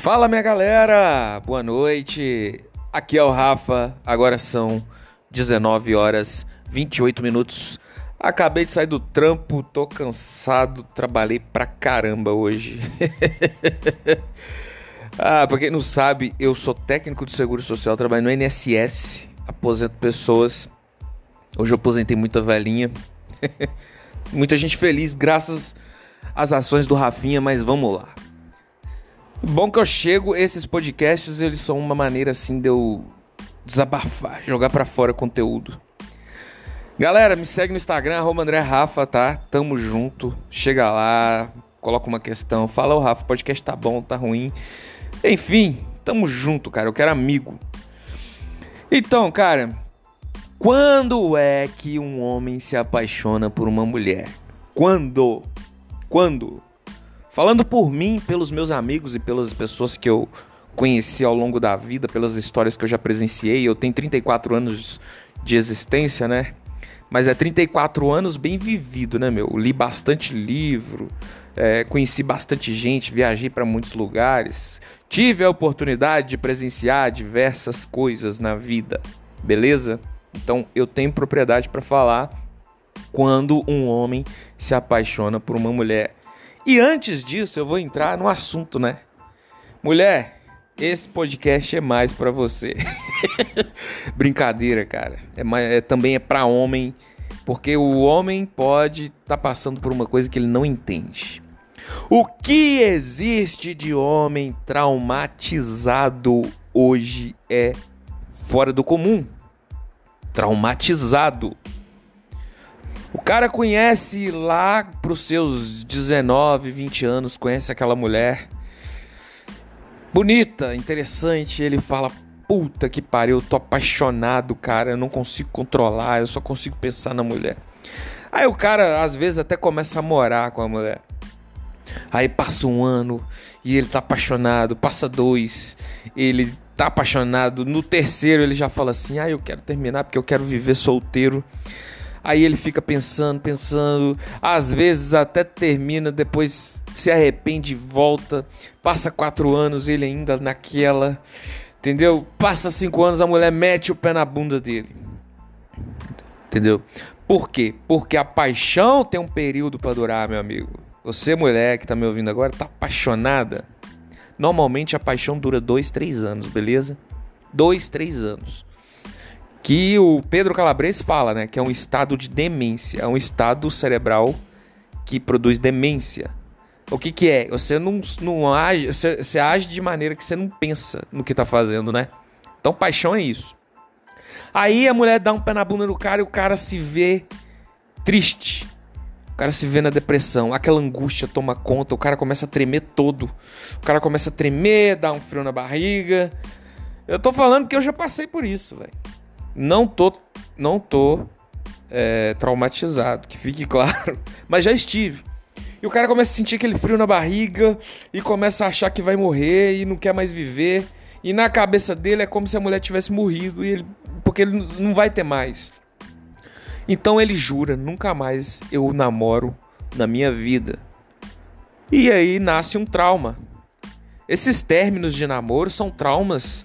Fala minha galera, boa noite. Aqui é o Rafa. Agora são 19 horas 28 minutos. Acabei de sair do trampo, tô cansado, trabalhei pra caramba hoje. ah, pra quem não sabe, eu sou técnico de seguro social, trabalho no NSS, aposento pessoas. Hoje eu aposentei muita velhinha. Muita gente feliz graças às ações do Rafinha, mas vamos lá. Bom que eu chego, esses podcasts, eles são uma maneira assim de eu desabafar, jogar para fora conteúdo. Galera, me segue no Instagram, arroba André Rafa, tá? Tamo junto. Chega lá, coloca uma questão, fala, o Rafa, podcast tá bom, tá ruim. Enfim, tamo junto, cara. Eu quero amigo. Então, cara, quando é que um homem se apaixona por uma mulher? Quando? Quando? Falando por mim, pelos meus amigos e pelas pessoas que eu conheci ao longo da vida, pelas histórias que eu já presenciei, eu tenho 34 anos de existência, né? Mas é 34 anos bem vivido, né, meu? Li bastante livro, é, conheci bastante gente, viajei para muitos lugares, tive a oportunidade de presenciar diversas coisas na vida, beleza? Então eu tenho propriedade para falar quando um homem se apaixona por uma mulher. E antes disso, eu vou entrar no assunto, né? Mulher, esse podcast é mais para você. Brincadeira, cara. É, mais, é também é para homem, porque o homem pode estar tá passando por uma coisa que ele não entende. O que existe de homem traumatizado hoje é fora do comum traumatizado. O cara conhece lá pros seus 19, 20 anos, conhece aquela mulher bonita, interessante, ele fala: "Puta que pariu, eu tô apaixonado, cara, eu não consigo controlar, eu só consigo pensar na mulher". Aí o cara às vezes até começa a morar com a mulher. Aí passa um ano e ele tá apaixonado, passa dois, ele tá apaixonado. No terceiro ele já fala assim: "Ah, eu quero terminar porque eu quero viver solteiro". Aí ele fica pensando, pensando, às vezes até termina, depois se arrepende e volta. Passa quatro anos, ele ainda naquela, entendeu? Passa cinco anos, a mulher mete o pé na bunda dele, entendeu? Por quê? Porque a paixão tem um período para durar, meu amigo. Você, mulher que tá me ouvindo agora, tá apaixonada? Normalmente a paixão dura dois, três anos, beleza? Dois, três anos. Que o Pedro Calabres fala, né? Que é um estado de demência. É um estado cerebral que produz demência. O que, que é? Você não, não age, você, você age de maneira que você não pensa no que tá fazendo, né? Então paixão é isso. Aí a mulher dá um pé na bunda do cara e o cara se vê triste cara se vê na depressão, aquela angústia toma conta, o cara começa a tremer todo. O cara começa a tremer, dá um frio na barriga. Eu tô falando que eu já passei por isso, velho. Não tô, não tô é, traumatizado, que fique claro, mas já estive. E o cara começa a sentir aquele frio na barriga e começa a achar que vai morrer e não quer mais viver. E na cabeça dele é como se a mulher tivesse morrido e ele, porque ele não vai ter mais. Então ele jura: nunca mais eu namoro na minha vida. E aí nasce um trauma. Esses términos de namoro são traumas.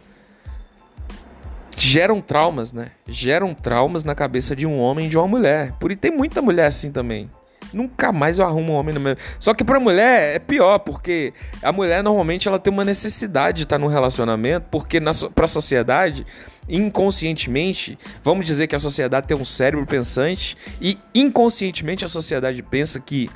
Geram traumas, né? Geram traumas na cabeça de um homem e de uma mulher. Por e tem muita mulher assim também. Nunca mais eu arrumo um homem no meu. Só que pra mulher é pior, porque a mulher normalmente ela tem uma necessidade de estar num relacionamento, porque na, pra sociedade, inconscientemente, vamos dizer que a sociedade tem um cérebro pensante, e inconscientemente a sociedade pensa que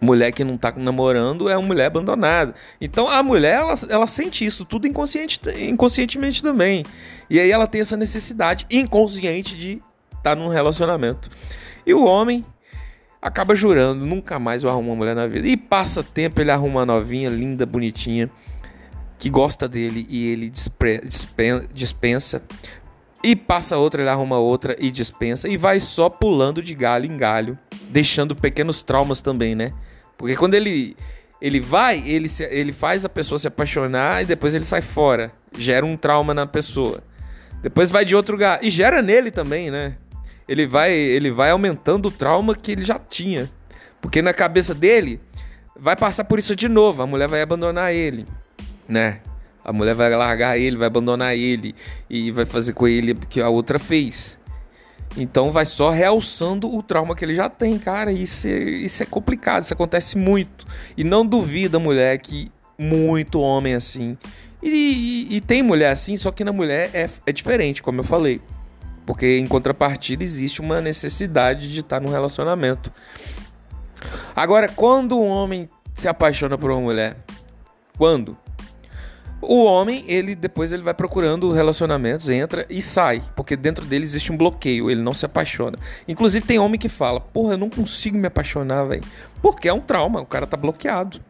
mulher que não tá namorando é uma mulher abandonada. Então a mulher, ela, ela sente isso tudo inconsciente, inconscientemente também. E aí ela tem essa necessidade inconsciente de estar tá num relacionamento. E o homem acaba jurando, nunca mais eu arrumo uma mulher na vida. E passa tempo, ele arruma uma novinha, linda, bonitinha, que gosta dele e ele dispensa. E passa outra, ele arruma outra e dispensa. E vai só pulando de galho em galho, deixando pequenos traumas também, né? Porque quando ele ele vai, ele, se, ele faz a pessoa se apaixonar e depois ele sai fora. Gera um trauma na pessoa. Depois vai de outro lugar. E gera nele também, né? ele vai, ele vai aumentando o trauma que ele já tinha. Porque na cabeça dele vai passar por isso de novo, a mulher vai abandonar ele. né? A mulher vai largar ele, vai abandonar ele e vai fazer com ele o que a outra fez. Então vai só realçando o trauma que ele já tem, cara. Isso é, isso é complicado, isso acontece muito. E não duvida, mulher, que muito homem assim. E, e, e tem mulher assim, só que na mulher é, é diferente, como eu falei. Porque em contrapartida existe uma necessidade de estar num relacionamento. Agora, quando um homem se apaixona por uma mulher? Quando? O homem, ele depois ele vai procurando relacionamentos, entra e sai, porque dentro dele existe um bloqueio, ele não se apaixona. Inclusive tem homem que fala: "Porra, eu não consigo me apaixonar, velho". Porque é um trauma, o cara tá bloqueado.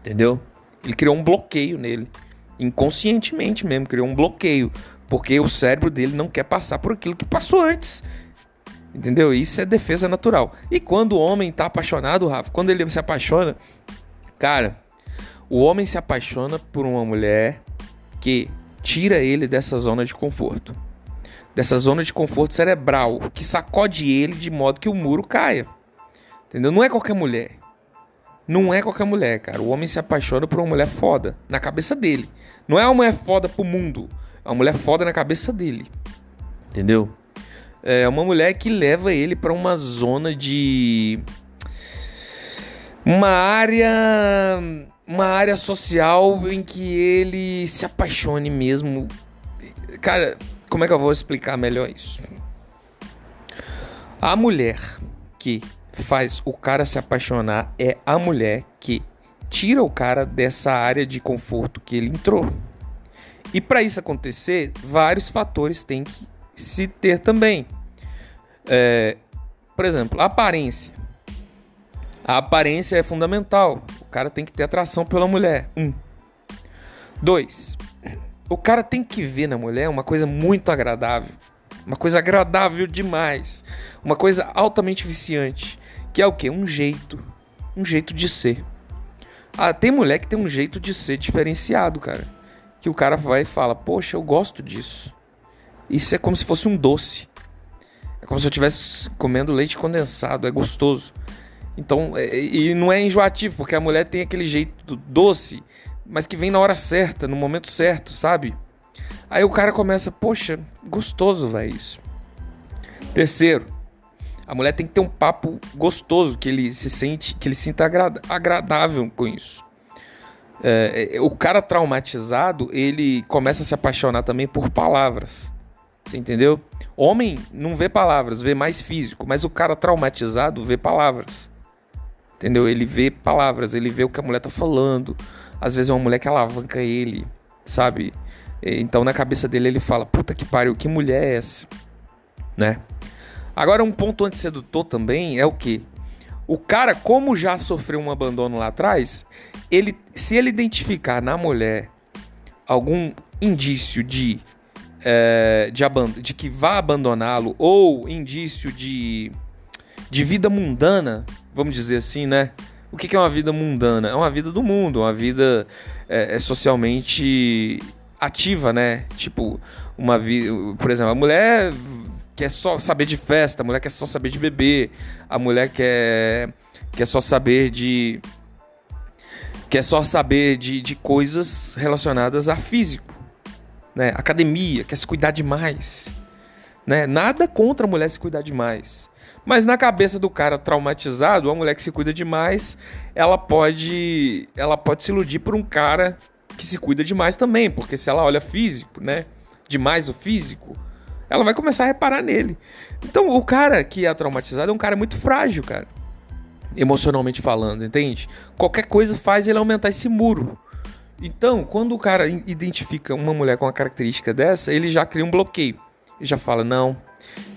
Entendeu? Ele criou um bloqueio nele, inconscientemente mesmo, criou um bloqueio, porque o cérebro dele não quer passar por aquilo que passou antes. Entendeu? Isso é defesa natural. E quando o homem tá apaixonado, Rafa, quando ele se apaixona, cara, o homem se apaixona por uma mulher que tira ele dessa zona de conforto. Dessa zona de conforto cerebral, que sacode ele de modo que o muro caia. Entendeu? Não é qualquer mulher. Não é qualquer mulher, cara. O homem se apaixona por uma mulher foda na cabeça dele. Não é uma mulher foda pro mundo. É uma mulher foda na cabeça dele. Entendeu? É uma mulher que leva ele para uma zona de. Uma área uma área social em que ele se apaixone mesmo. Cara, como é que eu vou explicar melhor isso? A mulher que faz o cara se apaixonar é a mulher que tira o cara dessa área de conforto que ele entrou. E para isso acontecer, vários fatores têm que se ter também. É, por exemplo, a aparência. A aparência é fundamental. Cara tem que ter atração pela mulher. Um. Dois. O cara tem que ver na mulher uma coisa muito agradável. Uma coisa agradável demais. Uma coisa altamente viciante. Que é o quê? Um jeito. Um jeito de ser. Ah, tem mulher que tem um jeito de ser diferenciado, cara. Que o cara vai e fala: Poxa, eu gosto disso. Isso é como se fosse um doce. É como se eu estivesse comendo leite condensado. É gostoso. Então, é, e não é enjoativo, porque a mulher tem aquele jeito doce, mas que vem na hora certa, no momento certo, sabe? Aí o cara começa, poxa, gostoso, velho, isso. Terceiro, a mulher tem que ter um papo gostoso, que ele se sente, que ele sinta agrada, agradável com isso. É, é, o cara traumatizado, ele começa a se apaixonar também por palavras. Você entendeu? Homem não vê palavras, vê mais físico, mas o cara traumatizado vê palavras. Entendeu? Ele vê palavras, ele vê o que a mulher tá falando. Às vezes é uma mulher que alavanca ele, sabe? Então na cabeça dele ele fala: Puta que pariu, que mulher é essa? Né? Agora, um ponto antissedutor também é o que? O cara, como já sofreu um abandono lá atrás, ele, se ele identificar na mulher algum indício de, é, de, de que vá abandoná-lo ou indício de, de vida mundana, vamos dizer assim, né? O que é uma vida mundana? É uma vida do mundo, uma vida é, é socialmente ativa, né? Tipo, uma vida. Por exemplo, a mulher quer só saber de festa, a mulher quer só saber de beber, a mulher quer, quer só saber de. quer só saber de, de coisas relacionadas a físico, né? Academia, quer se cuidar demais. Né? Nada contra a mulher se cuidar demais. Mas na cabeça do cara traumatizado, a mulher que se cuida demais, ela pode, ela pode se iludir por um cara que se cuida demais também, porque se ela olha físico, né, demais o físico, ela vai começar a reparar nele. Então, o cara que é traumatizado é um cara muito frágil, cara. Emocionalmente falando, entende? Qualquer coisa faz ele aumentar esse muro. Então, quando o cara identifica uma mulher com uma característica dessa, ele já cria um bloqueio. Ele já fala: "Não,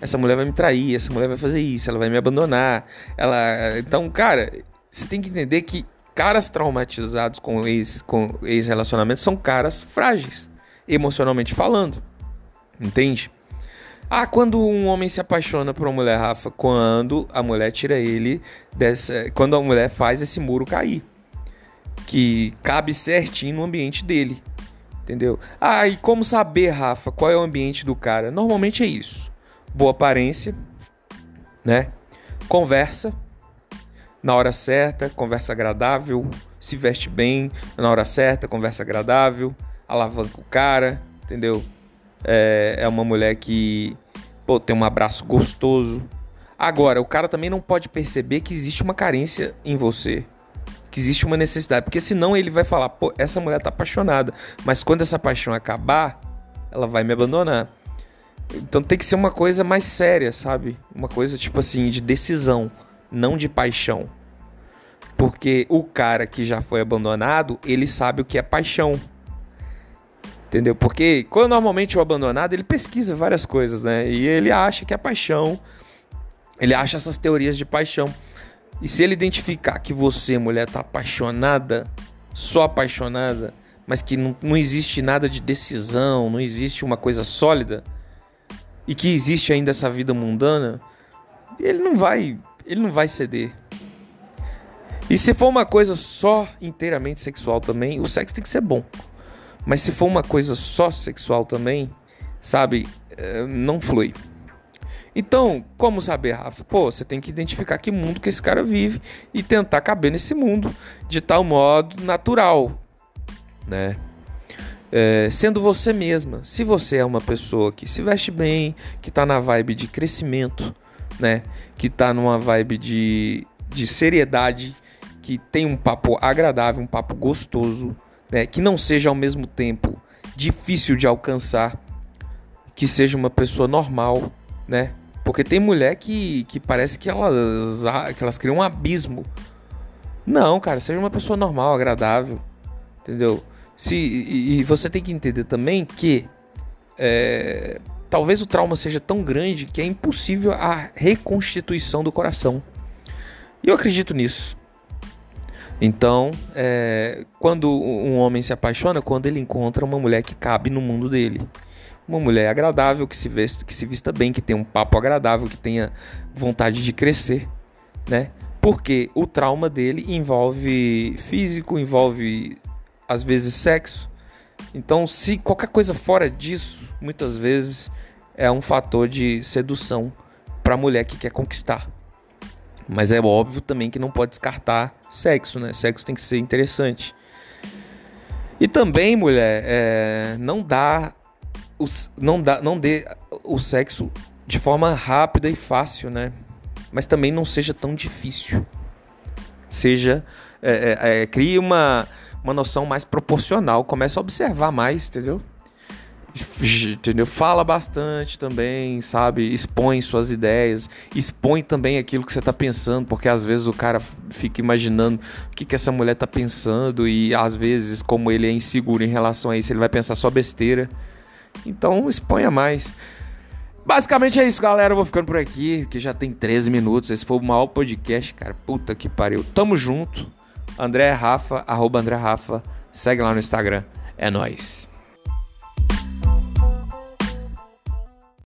essa mulher vai me trair, essa mulher vai fazer isso, ela vai me abandonar. Ela, então, cara, você tem que entender que caras traumatizados com ex com ex relacionamentos são caras frágeis, emocionalmente falando. Entende? Ah, quando um homem se apaixona por uma mulher, Rafa, quando a mulher tira ele dessa, quando a mulher faz esse muro cair, que cabe certinho no ambiente dele. Entendeu? Ah, e como saber, Rafa, qual é o ambiente do cara? Normalmente é isso boa aparência, né? Conversa na hora certa, conversa agradável, se veste bem na hora certa, conversa agradável, alavanca o cara, entendeu? É, é uma mulher que pô, tem um abraço gostoso. Agora, o cara também não pode perceber que existe uma carência em você. Que existe uma necessidade. Porque senão ele vai falar, pô, essa mulher tá apaixonada. Mas quando essa paixão acabar, ela vai me abandonar. Então tem que ser uma coisa mais séria, sabe? Uma coisa tipo assim, de decisão, não de paixão. Porque o cara que já foi abandonado, ele sabe o que é paixão. Entendeu? Porque quando normalmente o abandonado, ele pesquisa várias coisas, né? E ele acha que é paixão. Ele acha essas teorias de paixão. E se ele identificar que você, mulher, tá apaixonada, só apaixonada, mas que não, não existe nada de decisão, não existe uma coisa sólida, e que existe ainda essa vida mundana, ele não vai, ele não vai ceder. E se for uma coisa só inteiramente sexual também, o sexo tem que ser bom. Mas se for uma coisa só sexual também, sabe, é, não flui. Então, como saber, Rafa? Pô, você tem que identificar que mundo que esse cara vive e tentar caber nesse mundo de tal modo natural, né? É, sendo você mesma. Se você é uma pessoa que se veste bem, que tá na vibe de crescimento, né? Que tá numa vibe de, de seriedade, que tem um papo agradável, um papo gostoso, né, que não seja ao mesmo tempo difícil de alcançar, que seja uma pessoa normal, né? Porque tem mulher que, que parece que elas, que elas criam um abismo. Não, cara, seja uma pessoa normal, agradável, entendeu? Se, e, você tem que entender também que é, talvez o trauma seja tão grande que é impossível a reconstituição do coração. E eu acredito nisso. Então, é, quando um homem se apaixona, quando ele encontra uma mulher que cabe no mundo dele. Uma mulher agradável, que se, vesta, que se vista bem, que tenha um papo agradável, que tenha vontade de crescer, né? Porque o trauma dele envolve físico, envolve às vezes sexo. Então, se qualquer coisa fora disso, muitas vezes é um fator de sedução para a mulher que quer conquistar. Mas é óbvio também que não pode descartar sexo, né? Sexo tem que ser interessante. E também, mulher, é, não dá não dá, não dê o sexo de forma rápida e fácil, né? Mas também não seja tão difícil. Seja, é, é, é crie uma, uma noção mais proporcional. Comece a observar mais, entendeu? entendeu? Fala bastante também, sabe? Expõe suas ideias, expõe também aquilo que você está pensando, porque às vezes o cara fica imaginando o que, que essa mulher está pensando e às vezes, como ele é inseguro em relação a isso, ele vai pensar só besteira. Então, exponha mais. Basicamente é isso, galera. Eu vou ficando por aqui, que já tem 13 minutos. Esse foi o maior podcast, cara. Puta que pariu. Tamo junto. André Rafa, arroba André Rafa. Segue lá no Instagram. É nóis.